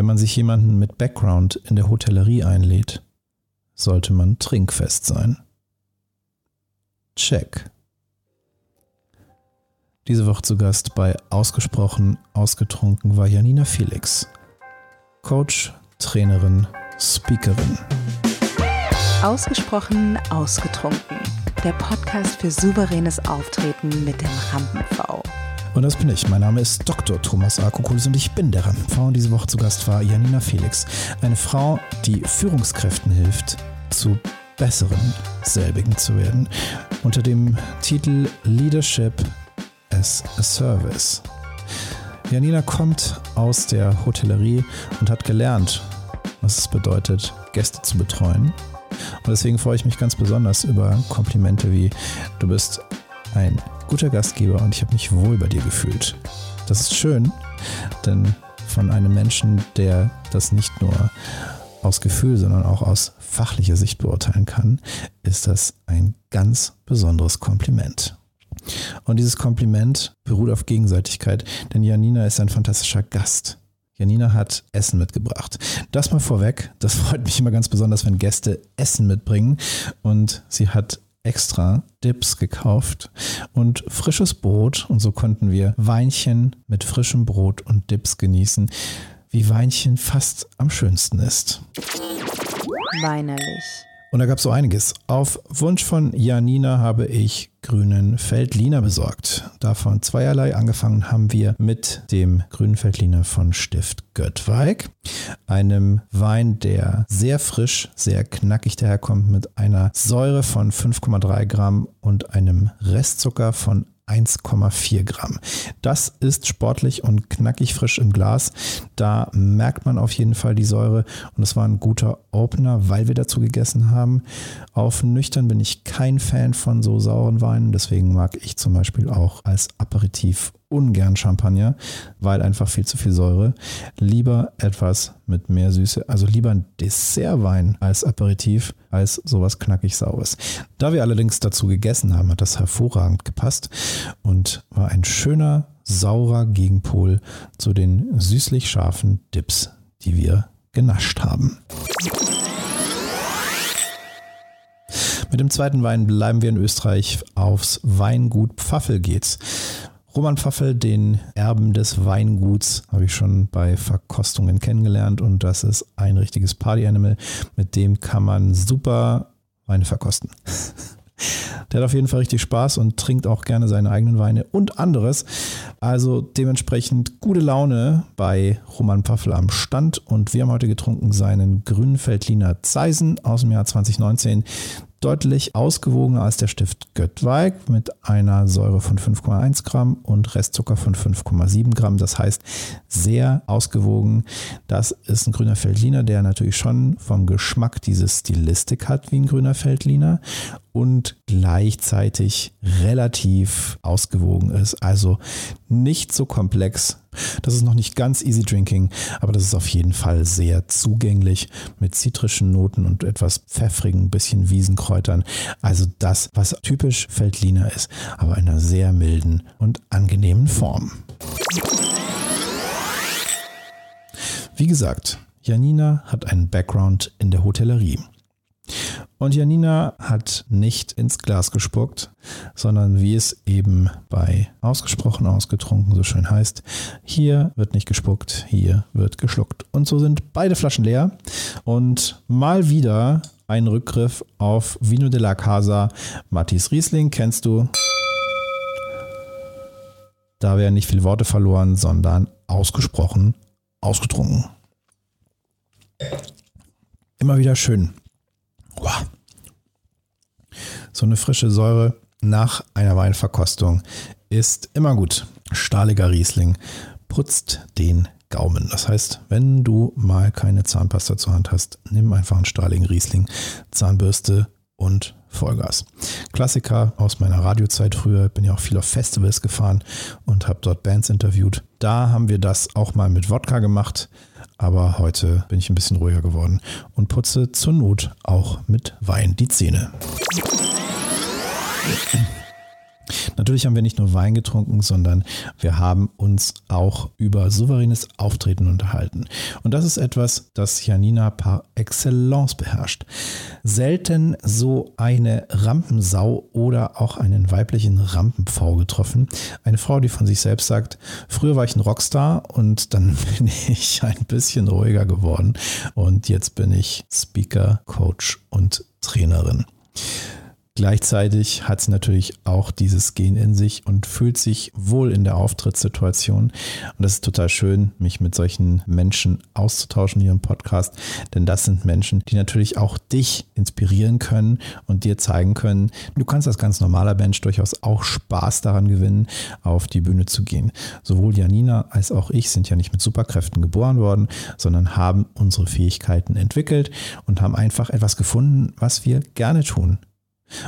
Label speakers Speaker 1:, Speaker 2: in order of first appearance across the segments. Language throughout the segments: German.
Speaker 1: Wenn man sich jemanden mit Background in der Hotellerie einlädt, sollte man trinkfest sein. Check. Diese Woche zu Gast bei Ausgesprochen Ausgetrunken war Janina Felix. Coach, Trainerin, Speakerin.
Speaker 2: Ausgesprochen Ausgetrunken. Der Podcast für souveränes Auftreten mit dem Rampen-V.
Speaker 1: Und das bin ich. Mein Name ist Dr. Thomas Akokulis und ich bin der Rampen-V. Und diese Woche zu Gast war Janina Felix. Eine Frau, die Führungskräften hilft, zu besseren selbigen zu werden. Unter dem Titel Leadership as a Service. Janina kommt aus der Hotellerie und hat gelernt, was es bedeutet, Gäste zu betreuen. Und deswegen freue ich mich ganz besonders über Komplimente wie du bist ein guter Gastgeber und ich habe mich wohl bei dir gefühlt. Das ist schön, denn von einem Menschen, der das nicht nur aus Gefühl, sondern auch aus fachlicher Sicht beurteilen kann, ist das ein ganz besonderes Kompliment. Und dieses Kompliment beruht auf Gegenseitigkeit, denn Janina ist ein fantastischer Gast. Janina hat Essen mitgebracht. Das mal vorweg, das freut mich immer ganz besonders, wenn Gäste Essen mitbringen. Und sie hat extra Dips gekauft und frisches Brot. Und so konnten wir Weinchen mit frischem Brot und Dips genießen, wie Weinchen fast am schönsten ist.
Speaker 2: Weinerlich.
Speaker 1: Und da gab es so einiges. Auf Wunsch von Janina habe ich grünen Feldliner besorgt. Davon zweierlei. Angefangen haben wir mit dem grünen Feldliner von Stift Göttweig. Einem Wein, der sehr frisch, sehr knackig daherkommt mit einer Säure von 5,3 Gramm und einem Restzucker von 1,4 Gramm. Das ist sportlich und knackig frisch im Glas. Da merkt man auf jeden Fall die Säure und es war ein guter Opener, weil wir dazu gegessen haben. Auf nüchtern bin ich kein Fan von so sauren Weinen, deswegen mag ich zum Beispiel auch als Aperitif ungern Champagner, weil einfach viel zu viel Säure. Lieber etwas mit mehr Süße, also lieber ein Dessertwein als Aperitif, als sowas knackig saures. Da wir allerdings dazu gegessen haben, hat das hervorragend gepasst und war ein schöner, saurer Gegenpol zu den süßlich scharfen Dips, die wir genascht haben. Mit dem zweiten Wein bleiben wir in Österreich. Aufs Weingut Pfaffel geht's. Roman Pfaffel, den Erben des Weinguts, habe ich schon bei Verkostungen kennengelernt und das ist ein richtiges Party-Animal. Mit dem kann man super Weine verkosten. Der hat auf jeden Fall richtig Spaß und trinkt auch gerne seine eigenen Weine und anderes. Also dementsprechend gute Laune bei Roman Pfaffel am Stand. Und wir haben heute getrunken seinen grünen Feldliner Zeisen aus dem Jahr 2019 deutlich ausgewogener als der Stift Göttweig mit einer Säure von 5,1 Gramm und Restzucker von 5,7 Gramm. Das heißt, sehr ausgewogen. Das ist ein grüner Feldliner, der natürlich schon vom Geschmack diese Stilistik hat wie ein grüner Feldliner und gleichzeitig relativ ausgewogen ist. Also nicht so komplex. Das ist noch nicht ganz easy drinking, aber das ist auf jeden Fall sehr zugänglich mit zitrischen Noten und etwas pfeffrigen, bisschen Wiesenkräutern. Also das, was typisch Feldliner ist, aber in einer sehr milden und angenehmen Form. Wie gesagt, Janina hat einen Background in der Hotellerie. Und Janina hat nicht ins Glas gespuckt, sondern wie es eben bei ausgesprochen ausgetrunken so schön heißt, hier wird nicht gespuckt, hier wird geschluckt. Und so sind beide Flaschen leer. Und mal wieder ein Rückgriff auf Vino de la Casa. Matthias Riesling kennst du. Da werden nicht viele Worte verloren, sondern ausgesprochen ausgetrunken. Immer wieder schön. So eine frische Säure nach einer Weinverkostung ist immer gut. Stahliger Riesling putzt den Gaumen. Das heißt, wenn du mal keine Zahnpasta zur Hand hast, nimm einfach einen stahligen Riesling, Zahnbürste und Vollgas. Klassiker aus meiner Radiozeit früher, bin ja auch viel auf Festivals gefahren und habe dort Bands interviewt. Da haben wir das auch mal mit Wodka gemacht, aber heute bin ich ein bisschen ruhiger geworden und putze zur Not auch mit Wein die Zähne. Natürlich haben wir nicht nur Wein getrunken, sondern wir haben uns auch über souveränes Auftreten unterhalten. Und das ist etwas, das Janina par excellence beherrscht. Selten so eine Rampensau oder auch einen weiblichen Rampenpfau getroffen. Eine Frau, die von sich selbst sagt, früher war ich ein Rockstar und dann bin ich ein bisschen ruhiger geworden und jetzt bin ich Speaker, Coach und Trainerin. Gleichzeitig hat sie natürlich auch dieses Gen in sich und fühlt sich wohl in der Auftrittssituation. Und das ist total schön, mich mit solchen Menschen auszutauschen hier im Podcast, denn das sind Menschen, die natürlich auch dich inspirieren können und dir zeigen können, du kannst als ganz normaler Mensch durchaus auch Spaß daran gewinnen, auf die Bühne zu gehen. Sowohl Janina als auch ich sind ja nicht mit Superkräften geboren worden, sondern haben unsere Fähigkeiten entwickelt und haben einfach etwas gefunden, was wir gerne tun.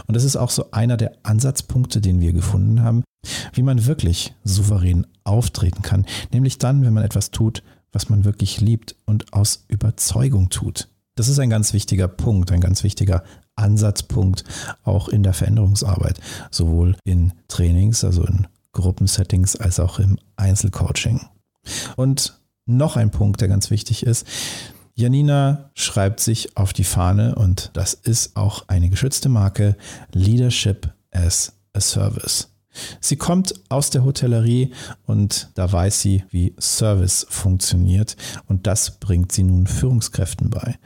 Speaker 1: Und das ist auch so einer der Ansatzpunkte, den wir gefunden haben, wie man wirklich souverän auftreten kann. Nämlich dann, wenn man etwas tut, was man wirklich liebt und aus Überzeugung tut. Das ist ein ganz wichtiger Punkt, ein ganz wichtiger Ansatzpunkt auch in der Veränderungsarbeit, sowohl in Trainings, also in Gruppensettings, als auch im Einzelcoaching. Und noch ein Punkt, der ganz wichtig ist, Janina schreibt sich auf die Fahne und das ist auch eine geschützte Marke Leadership as a Service. Sie kommt aus der Hotellerie und da weiß sie, wie Service funktioniert und das bringt sie nun Führungskräften bei.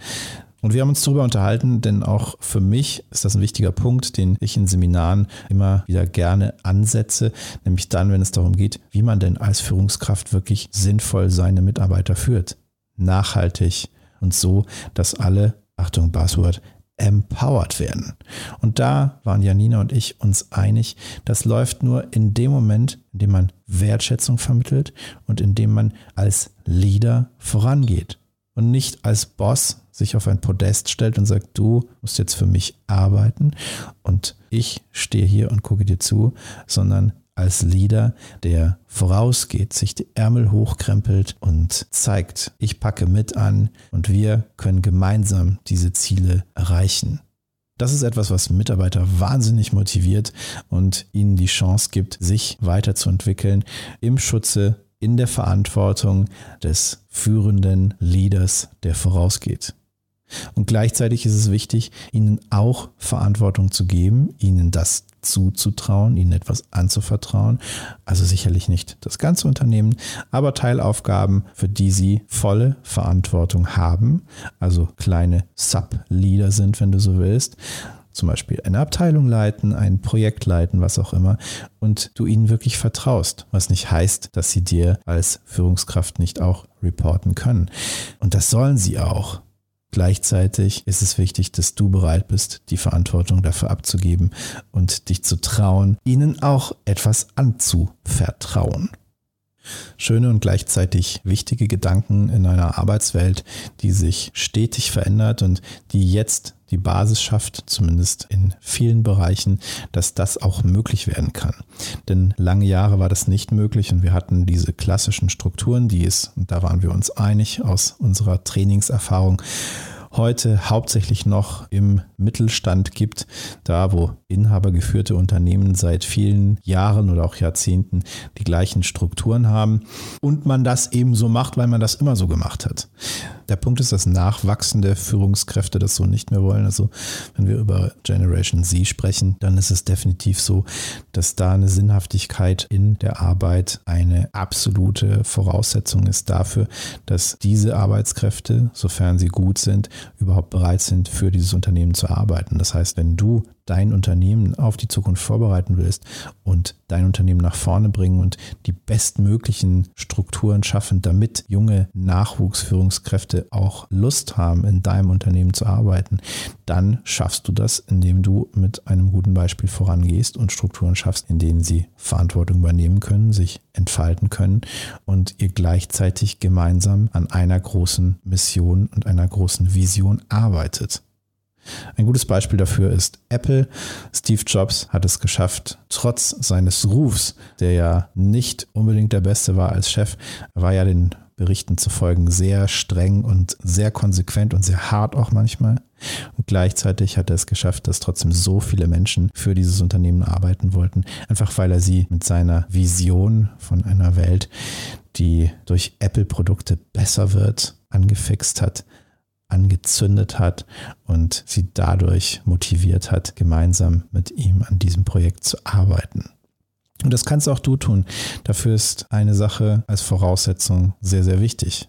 Speaker 1: Und wir haben uns darüber unterhalten, denn auch für mich ist das ein wichtiger Punkt, den ich in Seminaren immer wieder gerne ansetze, nämlich dann, wenn es darum geht, wie man denn als Führungskraft wirklich sinnvoll seine Mitarbeiter führt. Nachhaltig, und so, dass alle, Achtung, Buzzword, empowered werden. Und da waren Janina und ich uns einig, das läuft nur in dem Moment, in dem man Wertschätzung vermittelt und in dem man als Leader vorangeht und nicht als Boss sich auf ein Podest stellt und sagt, du musst jetzt für mich arbeiten und ich stehe hier und gucke dir zu, sondern als Leader, der vorausgeht, sich die Ärmel hochkrempelt und zeigt, ich packe mit an und wir können gemeinsam diese Ziele erreichen. Das ist etwas, was Mitarbeiter wahnsinnig motiviert und ihnen die Chance gibt, sich weiterzuentwickeln im Schutze, in der Verantwortung des führenden Leaders, der vorausgeht. Und gleichzeitig ist es wichtig, ihnen auch Verantwortung zu geben, ihnen das zuzutrauen, ihnen etwas anzuvertrauen. Also sicherlich nicht das ganze Unternehmen, aber Teilaufgaben, für die sie volle Verantwortung haben, also kleine Sub-Leader sind, wenn du so willst zum Beispiel eine Abteilung leiten, ein Projekt leiten, was auch immer, und du ihnen wirklich vertraust, was nicht heißt, dass sie dir als Führungskraft nicht auch reporten können. Und das sollen sie auch. Gleichzeitig ist es wichtig, dass du bereit bist, die Verantwortung dafür abzugeben und dich zu trauen, ihnen auch etwas anzuvertrauen. Schöne und gleichzeitig wichtige Gedanken in einer Arbeitswelt, die sich stetig verändert und die jetzt die Basis schafft, zumindest in vielen Bereichen, dass das auch möglich werden kann. Denn lange Jahre war das nicht möglich und wir hatten diese klassischen Strukturen, die es, und da waren wir uns einig aus unserer Trainingserfahrung, heute hauptsächlich noch im Mittelstand gibt, da wo inhabergeführte Unternehmen seit vielen Jahren oder auch Jahrzehnten die gleichen Strukturen haben und man das eben so macht, weil man das immer so gemacht hat. Der Punkt ist, dass nachwachsende Führungskräfte das so nicht mehr wollen. Also wenn wir über Generation Z sprechen, dann ist es definitiv so, dass da eine Sinnhaftigkeit in der Arbeit eine absolute Voraussetzung ist dafür, dass diese Arbeitskräfte, sofern sie gut sind, überhaupt bereit sind, für dieses Unternehmen zu arbeiten. Das heißt, wenn du dein Unternehmen auf die Zukunft vorbereiten willst und dein Unternehmen nach vorne bringen und die bestmöglichen Strukturen schaffen, damit junge Nachwuchsführungskräfte auch Lust haben, in deinem Unternehmen zu arbeiten, dann schaffst du das, indem du mit einem guten Beispiel vorangehst und Strukturen schaffst, in denen sie Verantwortung übernehmen können, sich entfalten können und ihr gleichzeitig gemeinsam an einer großen Mission und einer großen Vision arbeitet. Ein gutes Beispiel dafür ist Apple. Steve Jobs hat es geschafft, trotz seines Rufs, der ja nicht unbedingt der beste war als Chef, war ja den Berichten zu folgen sehr streng und sehr konsequent und sehr hart auch manchmal. Und gleichzeitig hat er es geschafft, dass trotzdem so viele Menschen für dieses Unternehmen arbeiten wollten. Einfach weil er sie mit seiner Vision von einer Welt, die durch Apple-Produkte besser wird, angefixt hat, angezündet hat und sie dadurch motiviert hat, gemeinsam mit ihm an diesem Projekt zu arbeiten. Und das kannst auch du tun. Dafür ist eine Sache als Voraussetzung sehr, sehr wichtig.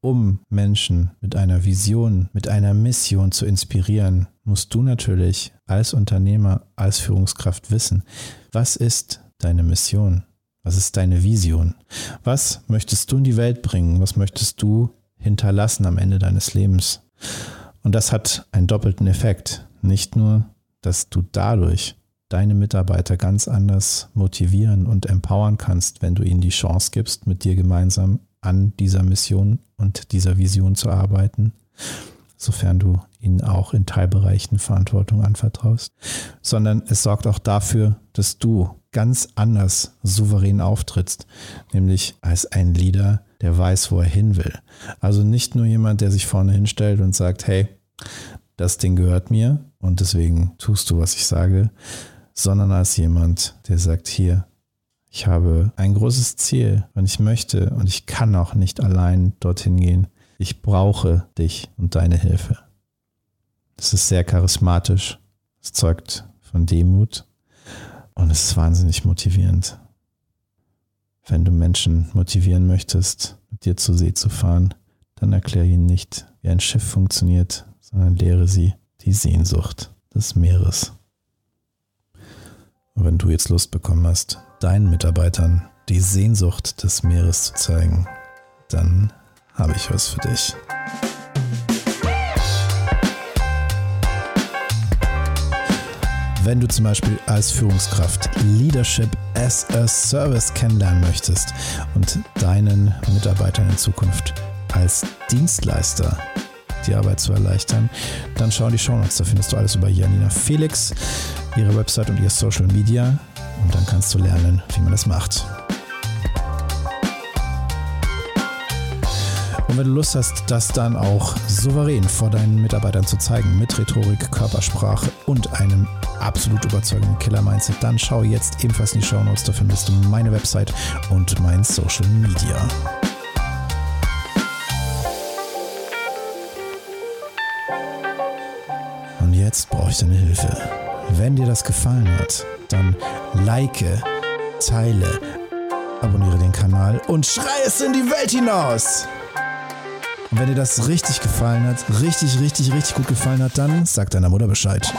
Speaker 1: Um Menschen mit einer Vision, mit einer Mission zu inspirieren, musst du natürlich als Unternehmer, als Führungskraft wissen, was ist deine Mission? Was ist deine Vision? Was möchtest du in die Welt bringen? Was möchtest du hinterlassen am Ende deines Lebens? Und das hat einen doppelten Effekt. Nicht nur, dass du dadurch deine Mitarbeiter ganz anders motivieren und empowern kannst, wenn du ihnen die Chance gibst, mit dir gemeinsam an dieser Mission und dieser Vision zu arbeiten, sofern du ihnen auch in Teilbereichen Verantwortung anvertraust, sondern es sorgt auch dafür, dass du ganz anders souverän auftrittst, nämlich als ein Leader, der weiß, wo er hin will. Also nicht nur jemand, der sich vorne hinstellt und sagt, hey, das Ding gehört mir und deswegen tust du, was ich sage, sondern als jemand, der sagt, hier, ich habe ein großes Ziel und ich möchte und ich kann auch nicht allein dorthin gehen. Ich brauche dich und deine Hilfe. Das ist sehr charismatisch. Es zeugt von Demut und es ist wahnsinnig motivierend. Wenn du Menschen motivieren möchtest, mit dir zur See zu fahren, dann erkläre ihnen nicht, wie ein Schiff funktioniert, sondern lehre sie die Sehnsucht des Meeres. Und wenn du jetzt Lust bekommen hast, deinen Mitarbeitern die Sehnsucht des Meeres zu zeigen, dann habe ich was für dich. Wenn du zum Beispiel als Führungskraft Leadership as a Service kennenlernen möchtest und deinen Mitarbeitern in Zukunft als Dienstleister die Arbeit zu erleichtern, dann schau in die Show Notes. Da findest du alles über Janina Felix ihre Website und ihr Social Media und dann kannst du lernen, wie man das macht. Und wenn du Lust hast, das dann auch souverän vor deinen Mitarbeitern zu zeigen, mit Rhetorik, Körpersprache und einem absolut überzeugenden Killer-Mindset, dann schau jetzt ebenfalls in die Show Notes. Da findest du meine Website und mein Social Media. Und jetzt brauche ich deine Hilfe. Wenn dir das gefallen hat, dann like, teile, abonniere den Kanal und schrei es in die Welt hinaus. Und wenn dir das richtig gefallen hat, richtig, richtig, richtig gut gefallen hat, dann sag deiner Mutter Bescheid.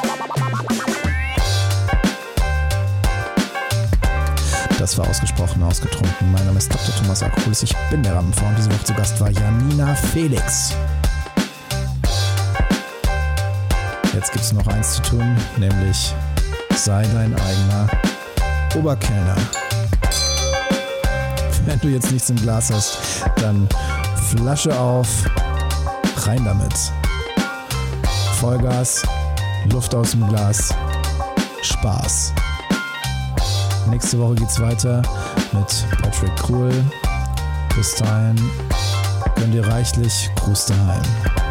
Speaker 1: Das war ausgesprochen ausgetrunken. Mein Name ist Dr. Thomas Akopolis. Ich bin der Rampenfrau und diese Woche zu Gast war Janina Felix. Jetzt gibt es noch eins zu tun, nämlich sei dein eigener Oberkellner. Wenn du jetzt nichts im Glas hast, dann Flasche auf, rein damit. Vollgas, Luft aus dem Glas, Spaß. Nächste Woche geht's weiter mit Patrick Kruhl. Bis dahin, gönn dir reichlich, Gruß daheim.